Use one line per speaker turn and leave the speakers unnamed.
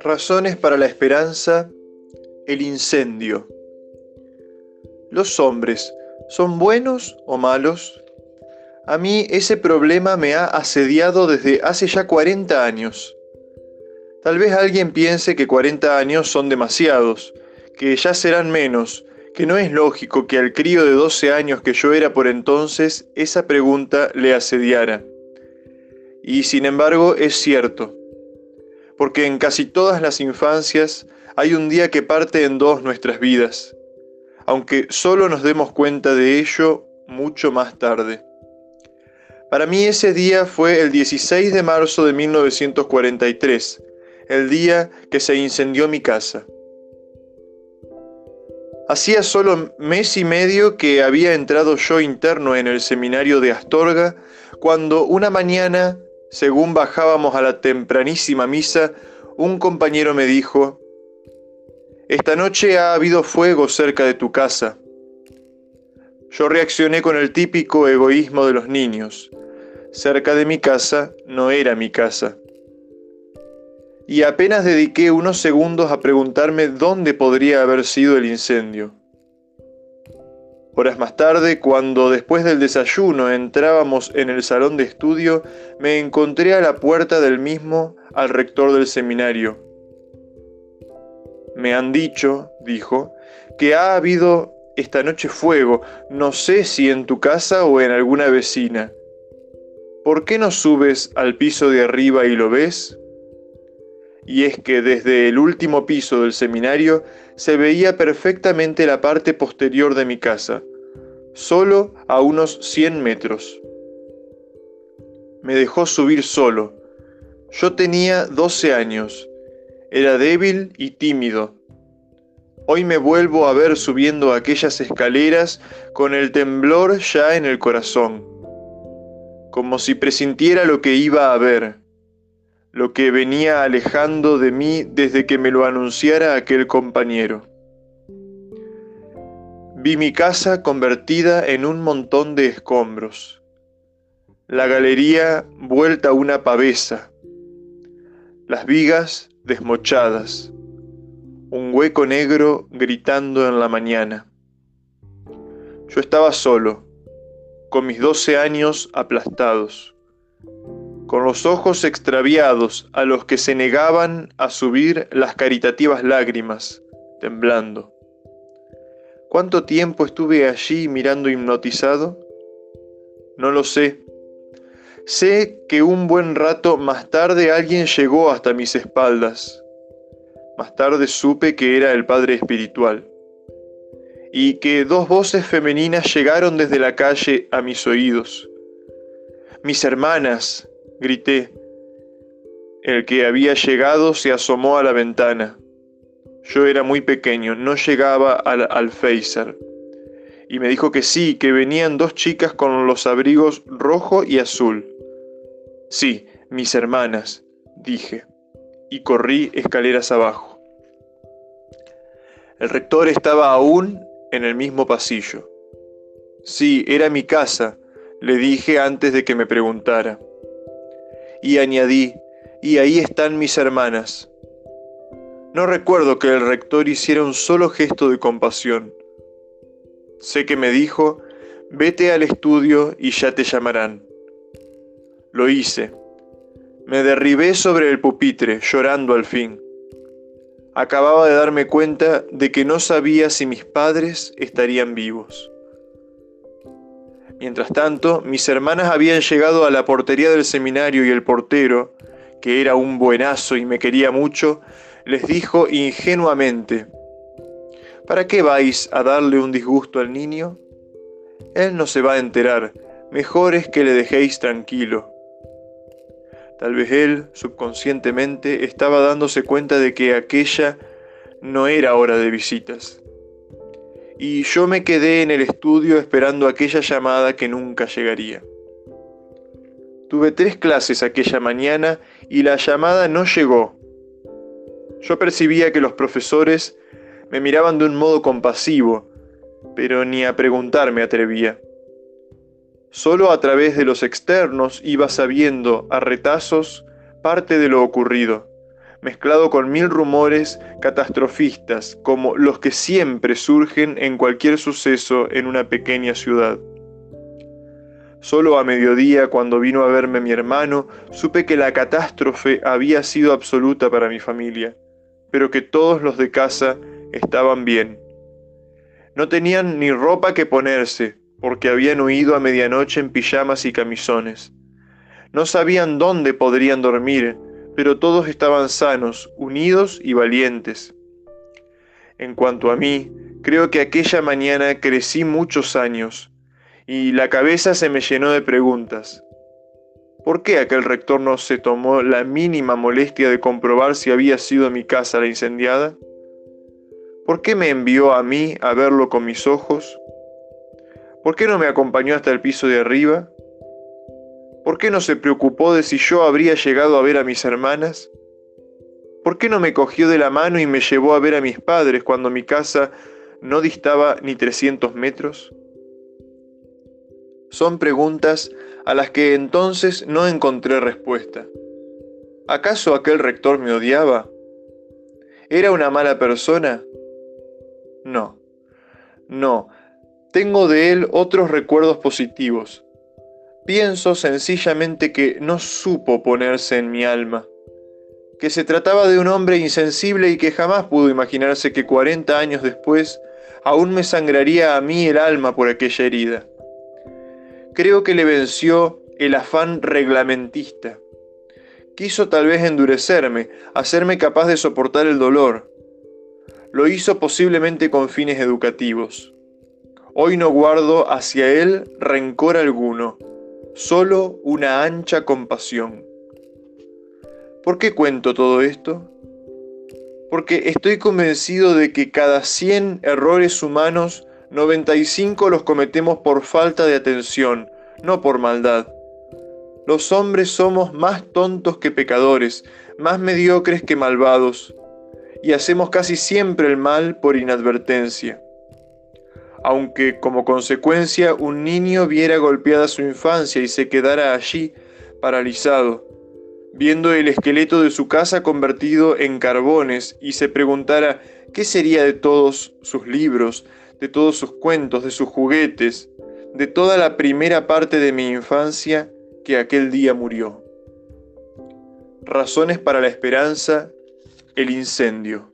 Razones para la esperanza, el incendio. ¿Los hombres son buenos o malos? A mí ese problema me ha asediado desde hace ya 40 años. Tal vez alguien piense que 40 años son demasiados, que ya serán menos, que no es lógico que al crío de 12 años que yo era por entonces esa pregunta le asediara. Y sin embargo es cierto porque en casi todas las infancias hay un día que parte en dos nuestras vidas, aunque solo nos demos cuenta de ello mucho más tarde. Para mí ese día fue el 16 de marzo de 1943, el día que se incendió mi casa. Hacía solo mes y medio que había entrado yo interno en el seminario de Astorga, cuando una mañana según bajábamos a la tempranísima misa, un compañero me dijo, Esta noche ha habido fuego cerca de tu casa. Yo reaccioné con el típico egoísmo de los niños. Cerca de mi casa no era mi casa. Y apenas dediqué unos segundos a preguntarme dónde podría haber sido el incendio. Horas más tarde, cuando después del desayuno entrábamos en el salón de estudio, me encontré a la puerta del mismo al rector del seminario. Me han dicho, dijo, que ha habido esta noche fuego, no sé si en tu casa o en alguna vecina. ¿Por qué no subes al piso de arriba y lo ves? Y es que desde el último piso del seminario se veía perfectamente la parte posterior de mi casa, solo a unos 100 metros. Me dejó subir solo. Yo tenía 12 años. Era débil y tímido. Hoy me vuelvo a ver subiendo aquellas escaleras con el temblor ya en el corazón, como si presintiera lo que iba a ver lo que venía alejando de mí desde que me lo anunciara aquel compañero. Vi mi casa convertida en un montón de escombros, la galería vuelta a una pavesa, las vigas desmochadas, un hueco negro gritando en la mañana. Yo estaba solo, con mis doce años aplastados con los ojos extraviados a los que se negaban a subir las caritativas lágrimas, temblando. ¿Cuánto tiempo estuve allí mirando hipnotizado? No lo sé. Sé que un buen rato más tarde alguien llegó hasta mis espaldas. Más tarde supe que era el Padre Espiritual. Y que dos voces femeninas llegaron desde la calle a mis oídos. Mis hermanas, grité. El que había llegado se asomó a la ventana. Yo era muy pequeño, no llegaba al alféizar. Y me dijo que sí, que venían dos chicas con los abrigos rojo y azul. Sí, mis hermanas, dije, y corrí escaleras abajo. El rector estaba aún en el mismo pasillo. Sí, era mi casa, le dije antes de que me preguntara y añadí, y ahí están mis hermanas. No recuerdo que el rector hiciera un solo gesto de compasión. Sé que me dijo, vete al estudio y ya te llamarán. Lo hice. Me derribé sobre el pupitre, llorando al fin. Acababa de darme cuenta de que no sabía si mis padres estarían vivos. Mientras tanto, mis hermanas habían llegado a la portería del seminario y el portero, que era un buenazo y me quería mucho, les dijo ingenuamente, ¿Para qué vais a darle un disgusto al niño? Él no se va a enterar, mejor es que le dejéis tranquilo. Tal vez él, subconscientemente, estaba dándose cuenta de que aquella no era hora de visitas y yo me quedé en el estudio esperando aquella llamada que nunca llegaría. Tuve tres clases aquella mañana y la llamada no llegó. Yo percibía que los profesores me miraban de un modo compasivo, pero ni a preguntar me atrevía. Solo a través de los externos iba sabiendo a retazos parte de lo ocurrido, mezclado con mil rumores catastrofistas, como los que siempre surgen en cualquier suceso en una pequeña ciudad. Solo a mediodía, cuando vino a verme mi hermano, supe que la catástrofe había sido absoluta para mi familia, pero que todos los de casa estaban bien. No tenían ni ropa que ponerse, porque habían huido a medianoche en pijamas y camisones. No sabían dónde podrían dormir, pero todos estaban sanos, unidos y valientes. En cuanto a mí, creo que aquella mañana crecí muchos años, y la cabeza se me llenó de preguntas. ¿Por qué aquel rector no se tomó la mínima molestia de comprobar si había sido mi casa la incendiada? ¿Por qué me envió a mí a verlo con mis ojos? ¿Por qué no me acompañó hasta el piso de arriba? ¿Por qué no se preocupó de si yo habría llegado a ver a mis hermanas? ¿Por qué no me cogió de la mano y me llevó a ver a mis padres cuando mi casa no distaba ni 300 metros? Son preguntas a las que entonces no encontré respuesta. ¿Acaso aquel rector me odiaba? ¿Era una mala persona? No, no, tengo de él otros recuerdos positivos. Pienso sencillamente que no supo ponerse en mi alma, que se trataba de un hombre insensible y que jamás pudo imaginarse que 40 años después aún me sangraría a mí el alma por aquella herida. Creo que le venció el afán reglamentista. Quiso tal vez endurecerme, hacerme capaz de soportar el dolor. Lo hizo posiblemente con fines educativos. Hoy no guardo hacia él rencor alguno, solo una ancha compasión. ¿Por qué cuento todo esto? Porque estoy convencido de que cada 100 errores humanos, 95 los cometemos por falta de atención, no por maldad. Los hombres somos más tontos que pecadores, más mediocres que malvados, y hacemos casi siempre el mal por inadvertencia aunque como consecuencia un niño viera golpeada su infancia y se quedara allí, paralizado, viendo el esqueleto de su casa convertido en carbones y se preguntara qué sería de todos sus libros, de todos sus cuentos, de sus juguetes, de toda la primera parte de mi infancia que aquel día murió. Razones para la esperanza, el incendio.